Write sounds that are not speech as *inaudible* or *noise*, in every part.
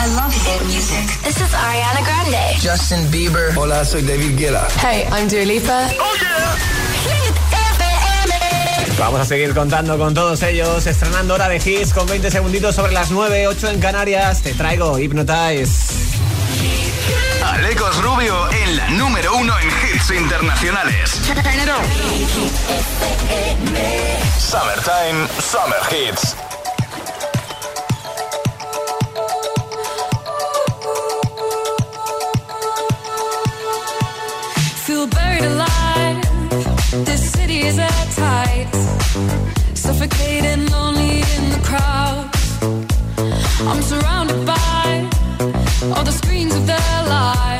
I love hit music. This is Ariana Grande. Justin Bieber. Hola, soy David Guetta. Hey, I'm Dua Lipa. Oh yeah. Vamos a seguir contando con todos ellos, estrenando hora de hits con 20 segunditos sobre las 9, 8 en Canarias. Te traigo Hypnotize. Alecos Rubio en la número uno en hits internacionales. Summertime, Summer Hits. Buried alive. This city is at tight. Suffocating, lonely in the crowd. I'm surrounded by all the screens of their lives,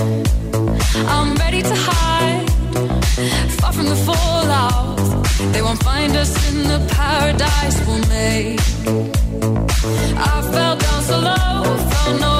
I'm ready to hide, far from the fallout. They won't find us in the paradise we'll make. I fell down so low, found nowhere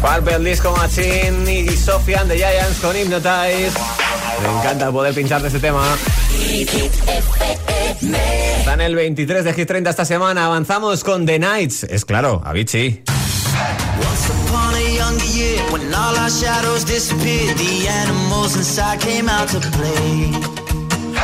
Purple Disco Machine y Sofia and the Giants con Hypnotize. Me encanta poder pinchar de este tema. Está en el 23 de Hit 30 esta semana. Avanzamos con The Nights. Es claro, Avicii. Once upon a younger year, when all our shadows disappeared, the animals inside came out to play.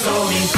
console me.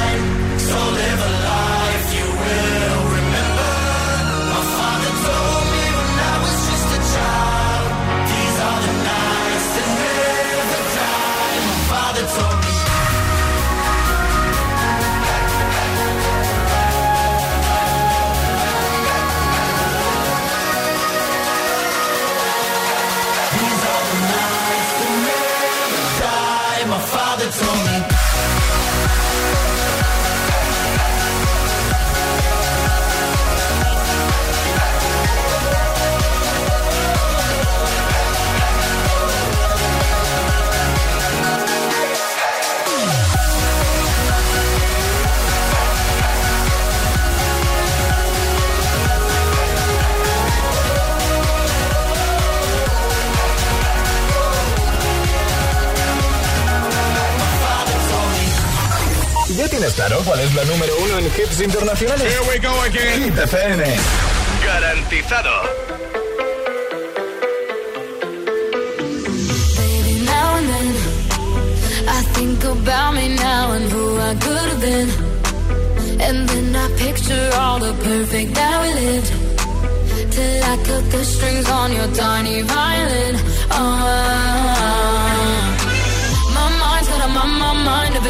So live tienes claro cuál es la número uno en hits internacionales? Here we go again. Hit FM. Garantizado. Baby, now and then I think about me now and who I could have been. And then I picture all the perfect that we lived. Till I cut the strings on your tiny violin. Oh,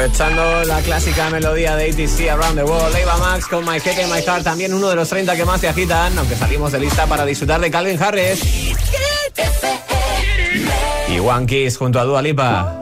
Aprovechando la clásica melodía de ATC Around the World, Eva Max con My Head and My Heart, también uno de los 30 que más te agitan, aunque salimos de lista para disfrutar de Calvin Harris. Y One Kiss junto a Dua Lipa.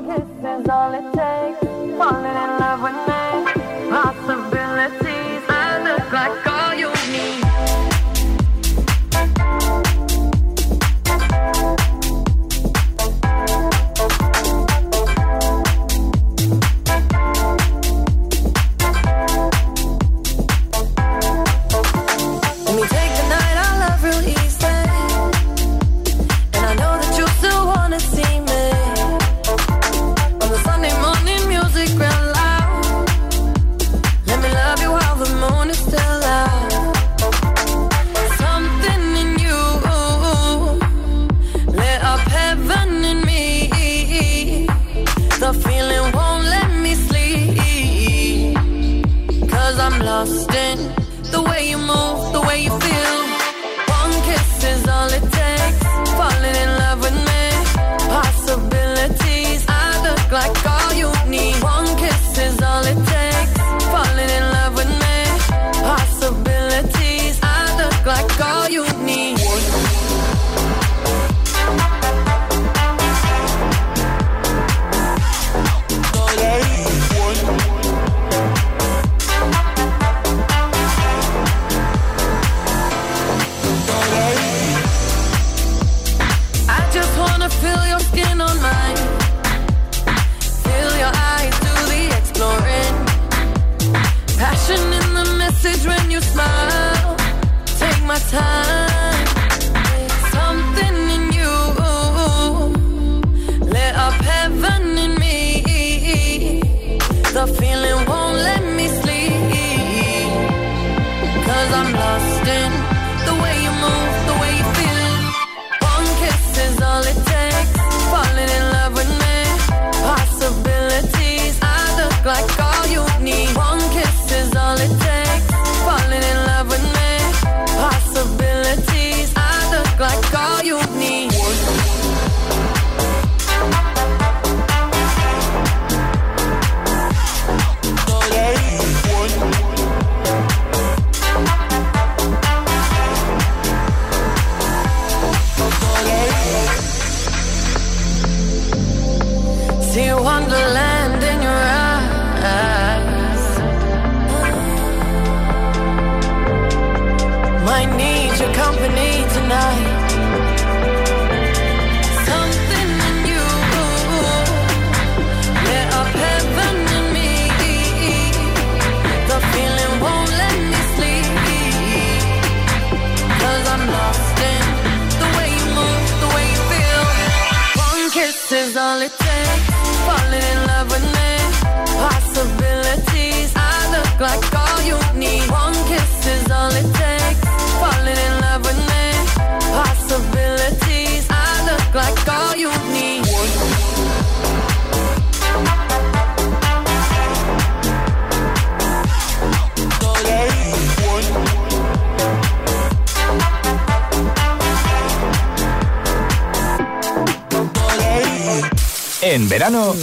En verano,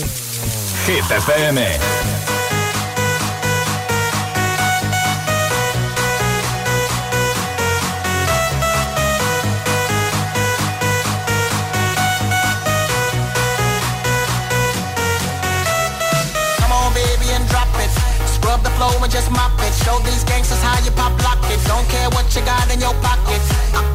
Hit FM. Come on, baby, and drop it. Scrub the floor and just mop it. Show these gangsters how you pop lock it. Don't care what you got in your pocket. I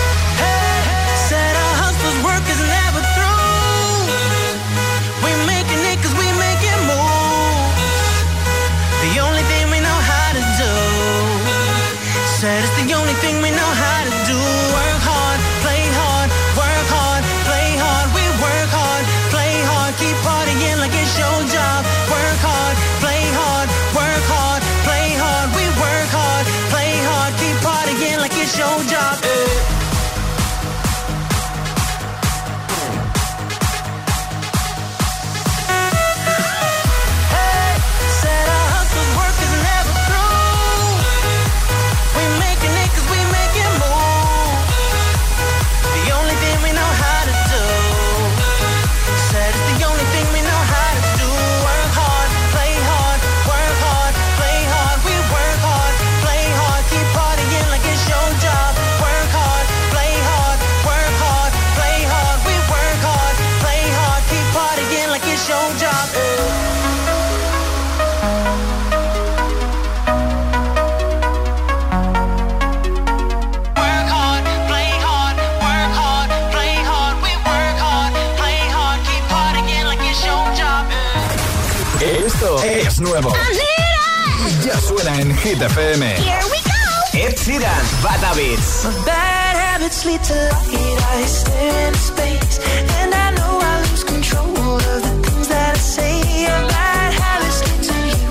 Hit FM. Here we go. Ed Sheeran, Bad Beats. Bad habits lead to light. I stare into space, and I know I lose control of the things that I say. Bad habits lead to you.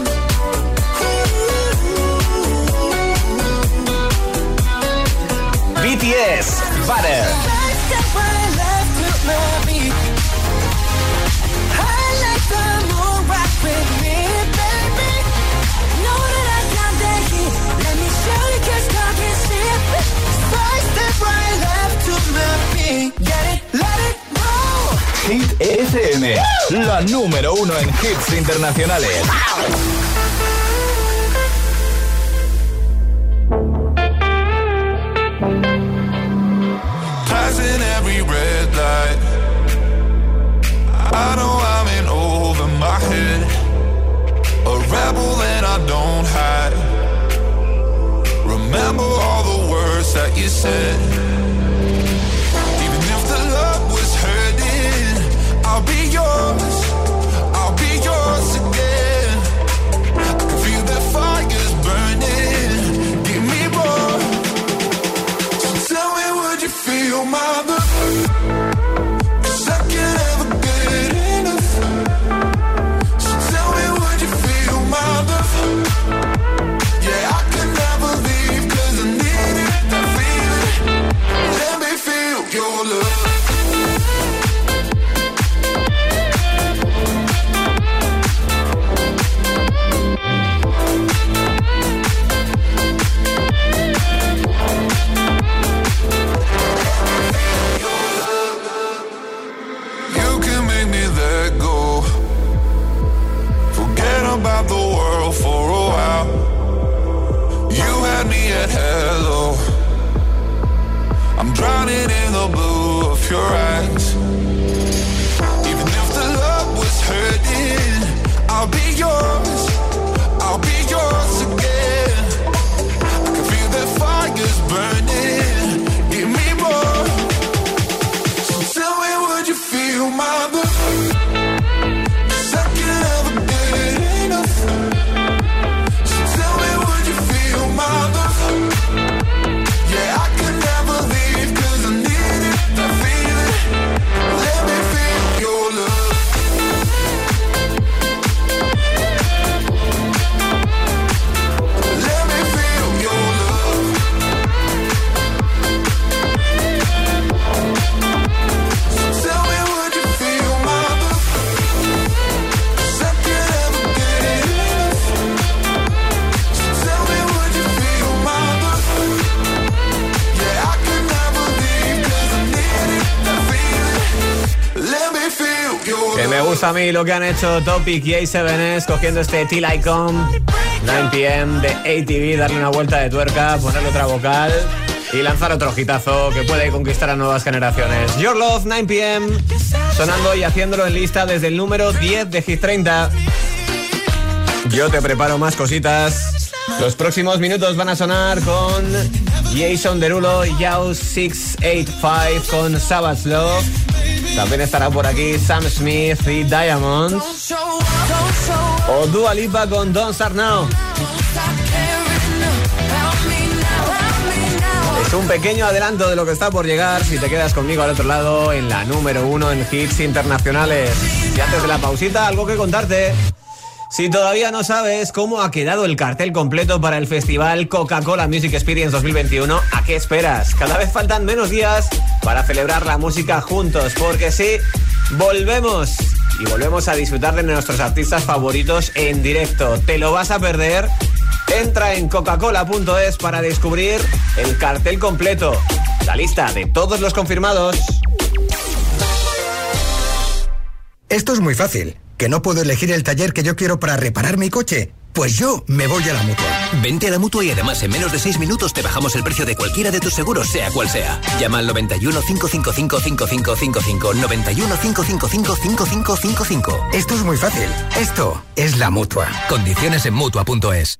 BTS, Butter. Hit FM. La número uno en hits internacionales. Passing every red light. I know I'm in over my head. A rebel and I don't hide. Remember all the words that you said. Make me let go. Forget about the world for a while. You had me at hello. I'm drowning in the blue of your eyes. Even if the love was hurting, I'll be yours. Me gusta a mí lo que han hecho Topic y A7S cogiendo este Till I Come 9pm de ATV, darle una vuelta de tuerca, ponerle otra vocal y lanzar otro hitazo que puede conquistar a nuevas generaciones. Your Love 9pm sonando y haciéndolo en lista desde el número 10 de Hit 30. Yo te preparo más cositas. Los próximos minutos van a sonar con Jason Derulo y Yao 685 con Savage Love. También estará por aquí Sam Smith y Diamonds. O Dua Lipa con Don't Start Now. Es un pequeño adelanto de lo que está por llegar si te quedas conmigo al otro lado en la número uno en hits internacionales. Y antes de la pausita, algo que contarte. Si todavía no sabes cómo ha quedado el cartel completo para el festival Coca-Cola Music Experience 2021, ¿a qué esperas? Cada vez faltan menos días para celebrar la música juntos, porque sí, volvemos. Y volvemos a disfrutar de nuestros artistas favoritos en directo. ¿Te lo vas a perder? Entra en coca-cola.es para descubrir el cartel completo, la lista de todos los confirmados. Esto es muy fácil. ¿Que no puedo elegir el taller que yo quiero para reparar mi coche? Pues yo me voy a la mutua. Vente a la mutua y además en menos de 6 minutos te bajamos el precio de cualquiera de tus seguros, sea cual sea. Llama al 91 555 5555. 91 555 5555. Esto es muy fácil. Esto es la mutua. Condiciones en mutua.es.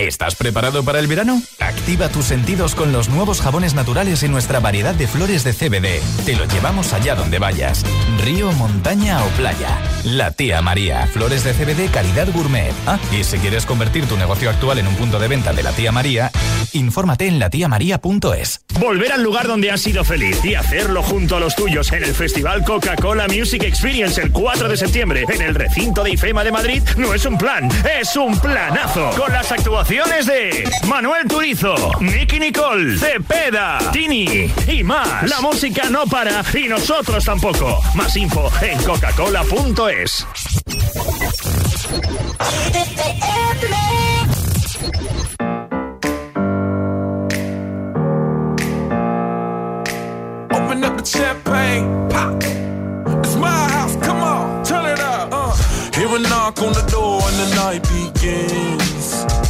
¿Estás preparado para el verano? Activa tus sentidos con los nuevos jabones naturales y nuestra variedad de flores de CBD. Te lo llevamos allá donde vayas. Río, montaña o playa. La tía María. Flores de CBD calidad gourmet. Ah, y si quieres convertir tu negocio actual en un punto de venta de la tía María, infórmate en latiamaría.es. Volver al lugar donde has sido feliz y hacerlo junto a los tuyos en el Festival Coca-Cola Music Experience el 4 de septiembre en el recinto de IFEMA de Madrid no es un plan, es un planazo. Con las actuaciones de Manuel Turizo, Nicky Nicole, Cepeda, Tini y más. La música no para y nosotros tampoco. Más info en coca-cola.es. Open up the champagne, pop. It's my house, come on, turn it up. Uh. Hear a knock on the door and the night begins.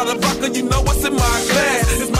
You know what's in my glass.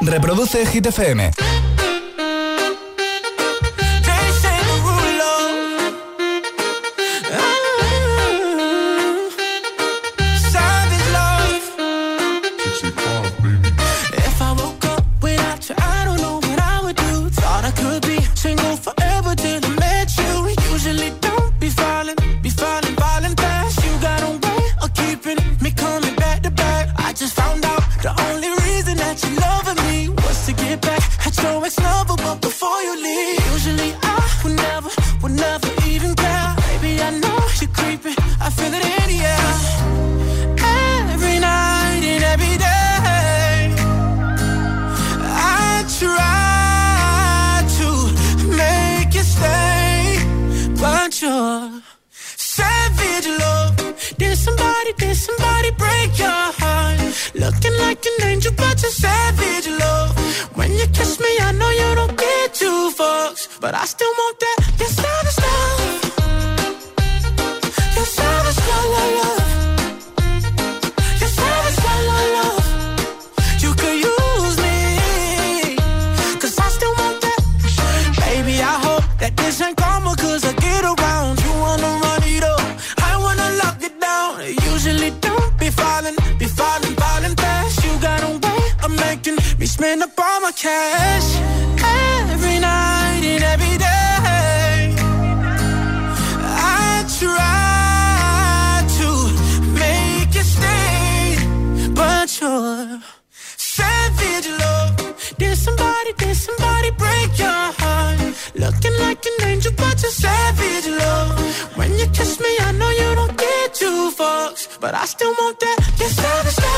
Reproduce Hit. like an angel, but you're savage, love. When you kiss me, I know you don't get two fucks, but I still want that. Yes, I but I still want that. Just love, just love.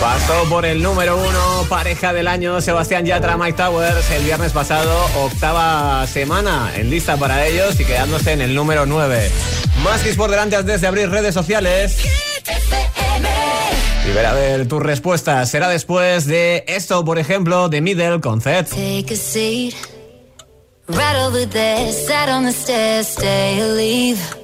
Pasó por el número uno, pareja del año, Sebastián Yatra, Mike Towers, el viernes pasado, octava semana en lista para ellos y quedándose en el número 9. Más que por delante antes de abrir redes sociales. Y ver a ver tu respuesta. Será después de esto, por ejemplo, de Middle Concept. Take a seat. Right over there, sat on the stairs, stay or.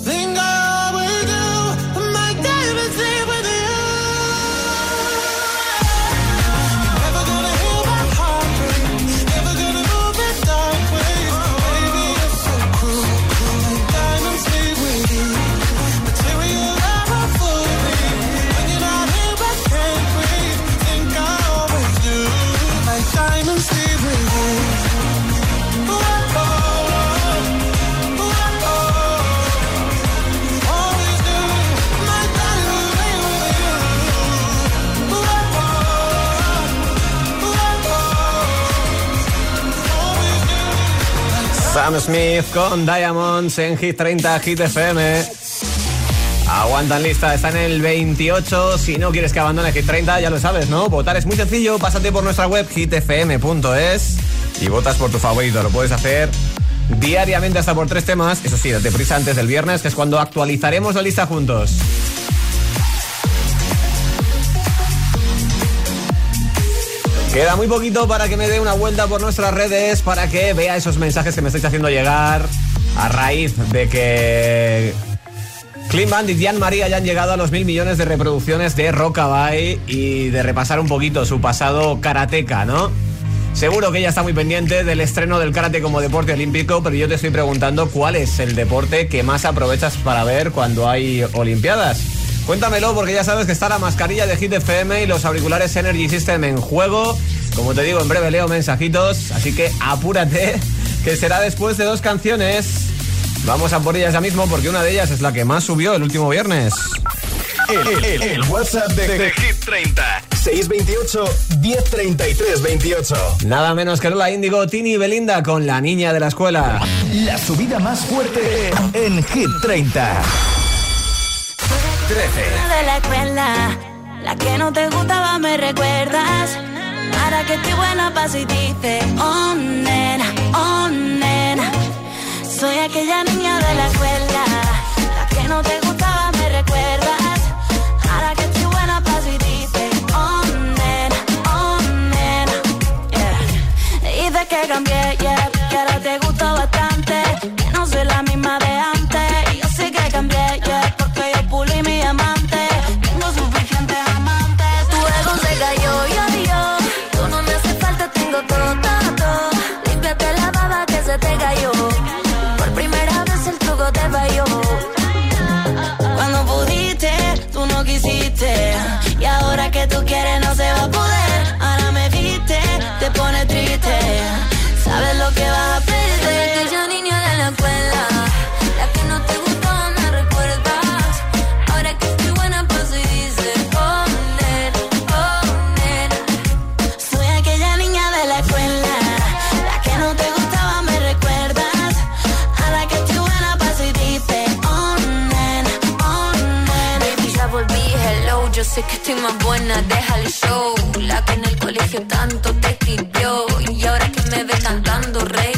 Smith con Diamonds en Hit 30 Hit FM. Aguantan lista, está en el 28. Si no quieres que abandone Hit 30, ya lo sabes, ¿no? Votar es muy sencillo. Pásate por nuestra web hitfm.es y votas por tu favorito. Lo puedes hacer diariamente hasta por tres temas. Eso sí, date prisa antes del viernes, que es cuando actualizaremos la lista juntos. Queda muy poquito para que me dé una vuelta por nuestras redes, para que vea esos mensajes que me estáis haciendo llegar a raíz de que Clean Bandit y Anne María ya llegado a los mil millones de reproducciones de Rockabye y de repasar un poquito su pasado karateca, ¿no? Seguro que ella está muy pendiente del estreno del karate como deporte olímpico, pero yo te estoy preguntando cuál es el deporte que más aprovechas para ver cuando hay Olimpiadas. Cuéntamelo porque ya sabes que está la mascarilla de Hit FM y los auriculares Energy System en juego. Como te digo, en breve leo mensajitos, así que apúrate, que será después de dos canciones. Vamos a por ellas ya mismo porque una de ellas es la que más subió el último viernes. El, el- el WhatsApp de, de Hit 30 628 1033 28. Nada menos que Lola Índigo, Tini y Belinda con la niña de la escuela. La subida más fuerte en Hit 30. 13. de la escuela, la que no te gustaba me recuerdas. Ahora que estoy buena paso y dices, oh nena, oh nena. Soy aquella niña de la escuela, la que no te gustaba me recuerdas. Tú quieres, no se va a poder. Ahora me viste, te pone triste. Sabes lo que vas a sé que estoy más buena, deja el show. La que en el colegio tanto te escribió. Y ahora que me ves cantando reggaetón,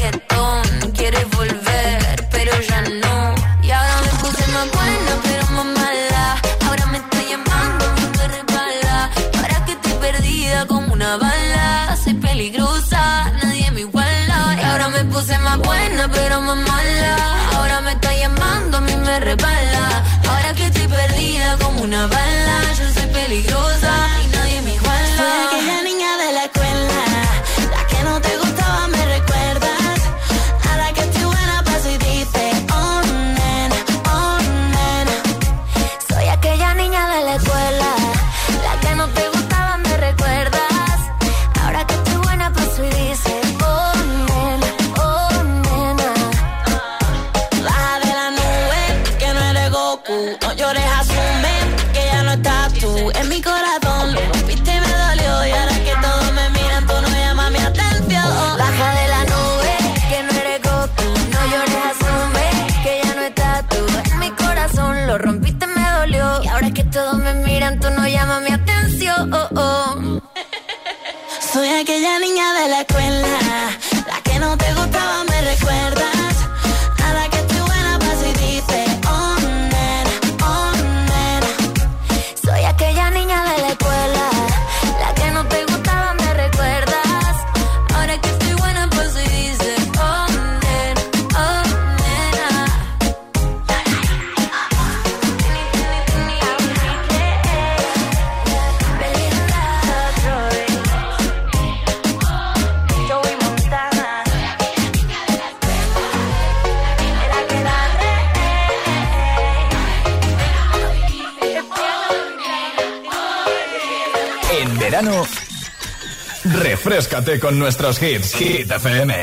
refrescate con nuestros hits. Hit FM.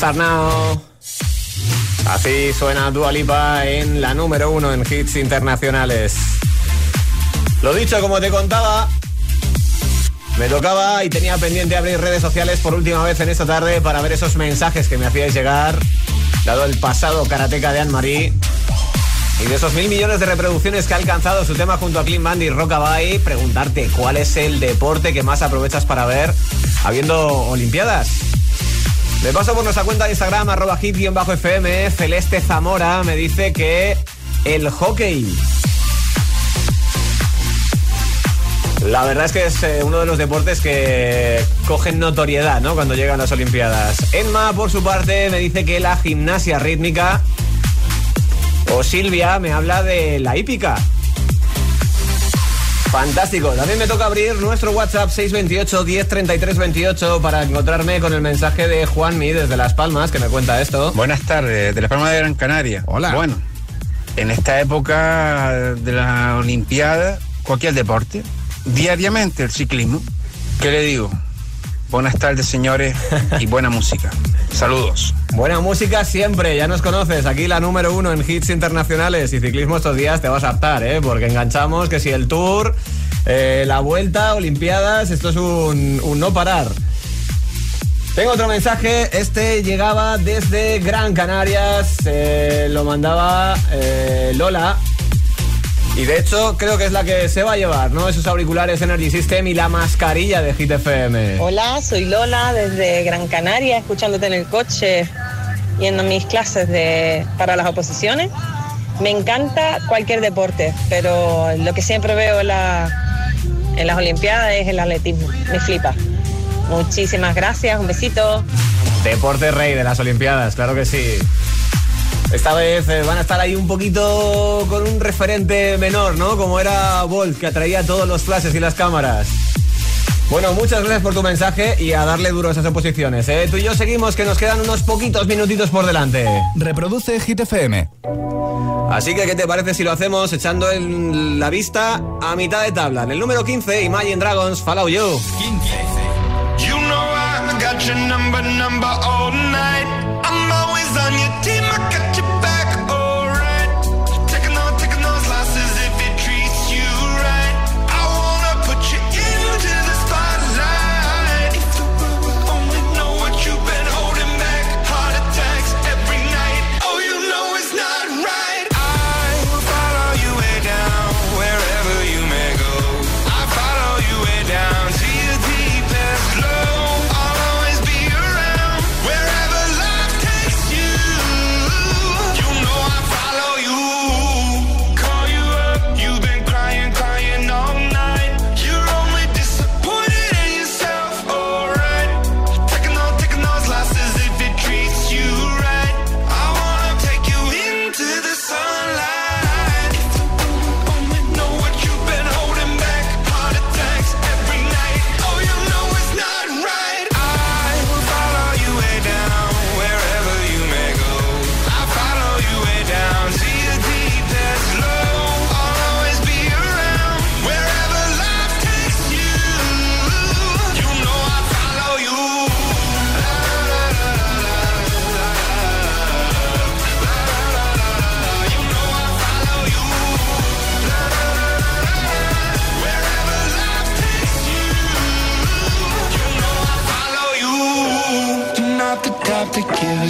Start Así suena Dua Lipa en la número uno en hits internacionales. Lo dicho, como te contaba, me tocaba y tenía pendiente abrir redes sociales por última vez en esta tarde para ver esos mensajes que me hacíais llegar, dado el pasado karateca de Anne-Marie. Y de esos mil millones de reproducciones que ha alcanzado su tema junto a Clean Band y Rockabye, preguntarte cuál es el deporte que más aprovechas para ver habiendo Olimpiadas. Me paso por nuestra cuenta de Instagram, arroba hit-fm, Celeste Zamora me dice que el hockey. La verdad es que es eh, uno de los deportes que cogen notoriedad, ¿no? Cuando llegan las Olimpiadas. Emma, por su parte, me dice que la gimnasia rítmica. O Silvia me habla de la hípica. Fantástico. También me toca abrir nuestro WhatsApp 628 10 28 para encontrarme con el mensaje de Juanmi desde Las Palmas que me cuenta esto. Buenas tardes, de Las Palmas de Gran Canaria. Hola. Bueno, en esta época de la Olimpiada, cualquier deporte, diariamente el ciclismo, ¿qué le digo? Buenas tardes, señores, y buena *laughs* música. Saludos. Buena música siempre, ya nos conoces. Aquí la número uno en hits internacionales y ciclismo estos días te vas a adaptar, ¿eh? Porque enganchamos que si el tour, eh, la vuelta, Olimpiadas, esto es un, un no parar. Tengo otro mensaje, este llegaba desde Gran Canarias, eh, lo mandaba eh, Lola. Y de hecho creo que es la que se va a llevar, ¿no? Esos auriculares Energy System y la mascarilla de Hit FM. Hola, soy Lola desde Gran Canaria, escuchándote en el coche, yendo a mis clases de, para las oposiciones. Me encanta cualquier deporte, pero lo que siempre veo la- en las Olimpiadas es el atletismo. Me flipa. Muchísimas gracias, un besito. Deporte rey de las Olimpiadas, claro que sí. Esta vez eh, van a estar ahí un poquito con un referente menor, ¿no? Como era Bolt, que atraía todos los flashes y las cámaras. Bueno, muchas gracias por tu mensaje y a darle duro a esas oposiciones, ¿eh? Tú y yo seguimos, que nos quedan unos poquitos minutitos por delante. Reproduce Hit FM. Así que, ¿qué te parece si lo hacemos echando en la vista a mitad de tabla? En el número 15, Imagine Dragons, Follow You. You know I got your number, number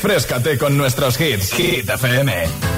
refrescate con nuestros hits. Hit FM.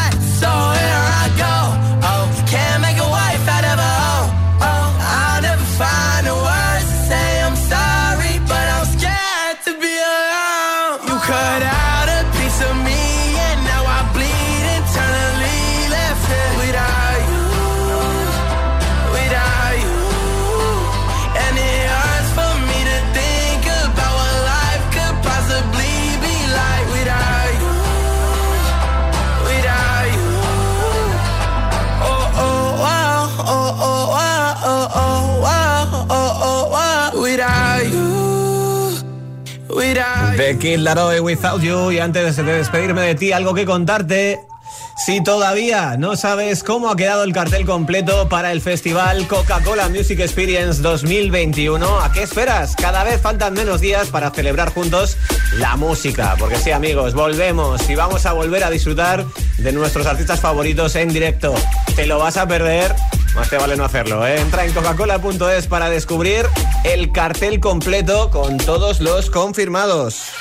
The Kid Laroi Without You. Y antes de despedirme de ti, algo que contarte. Si todavía no sabes cómo ha quedado el cartel completo para el festival Coca-Cola Music Experience 2021, ¿a qué esperas? Cada vez faltan menos días para celebrar juntos la música. Porque sí, amigos, volvemos y vamos a volver a disfrutar de nuestros artistas favoritos en directo. ¿Te lo vas a perder? Más te vale no hacerlo, ¿eh? Entra en coca-cola.es para descubrir el cartel completo con todos los confirmados.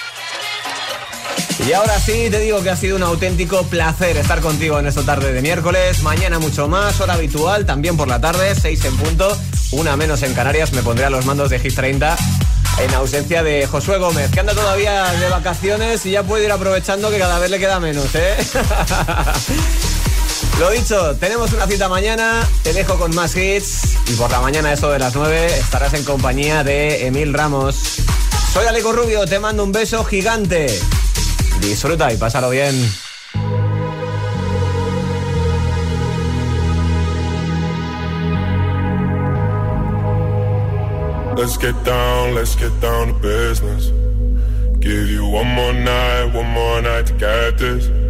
Y ahora sí, te digo que ha sido un auténtico placer estar contigo en esta tarde de miércoles. Mañana mucho más, hora habitual, también por la tarde, 6 en punto, una menos en Canarias. Me pondré a los mandos de Hit 30 en ausencia de Josué Gómez, que anda todavía de vacaciones y ya puede ir aprovechando que cada vez le queda menos, ¿eh? *laughs* Lo dicho, tenemos una cita mañana, te dejo con más hits y por la mañana, eso de las 9, estarás en compañía de Emil Ramos. Soy Aleco Rubio, te mando un beso gigante. Disfruta y pásalo bien. Let's get down, let's get down to business. Give you one more night, one more night to get this.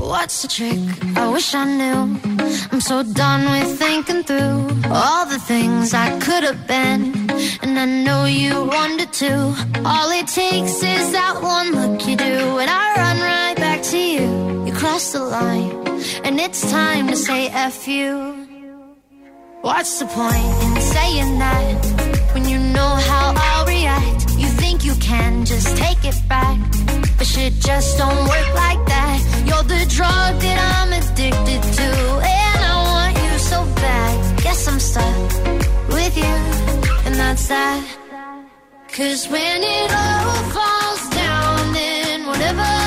What's the trick? I wish I knew. I'm so done with thinking through all the things I could have been. And I know you wanted to. All it takes is that one look you do, and I run right back to you. You cross the line, and it's time to say F you. What's the point in saying that when you know how I'll react? You think you can just take it back, but shit just don't work like that. You're the drug that I'm addicted to, and I want you so bad. Guess I'm stuck with you, and that's that. Cause when it all falls down, then whatever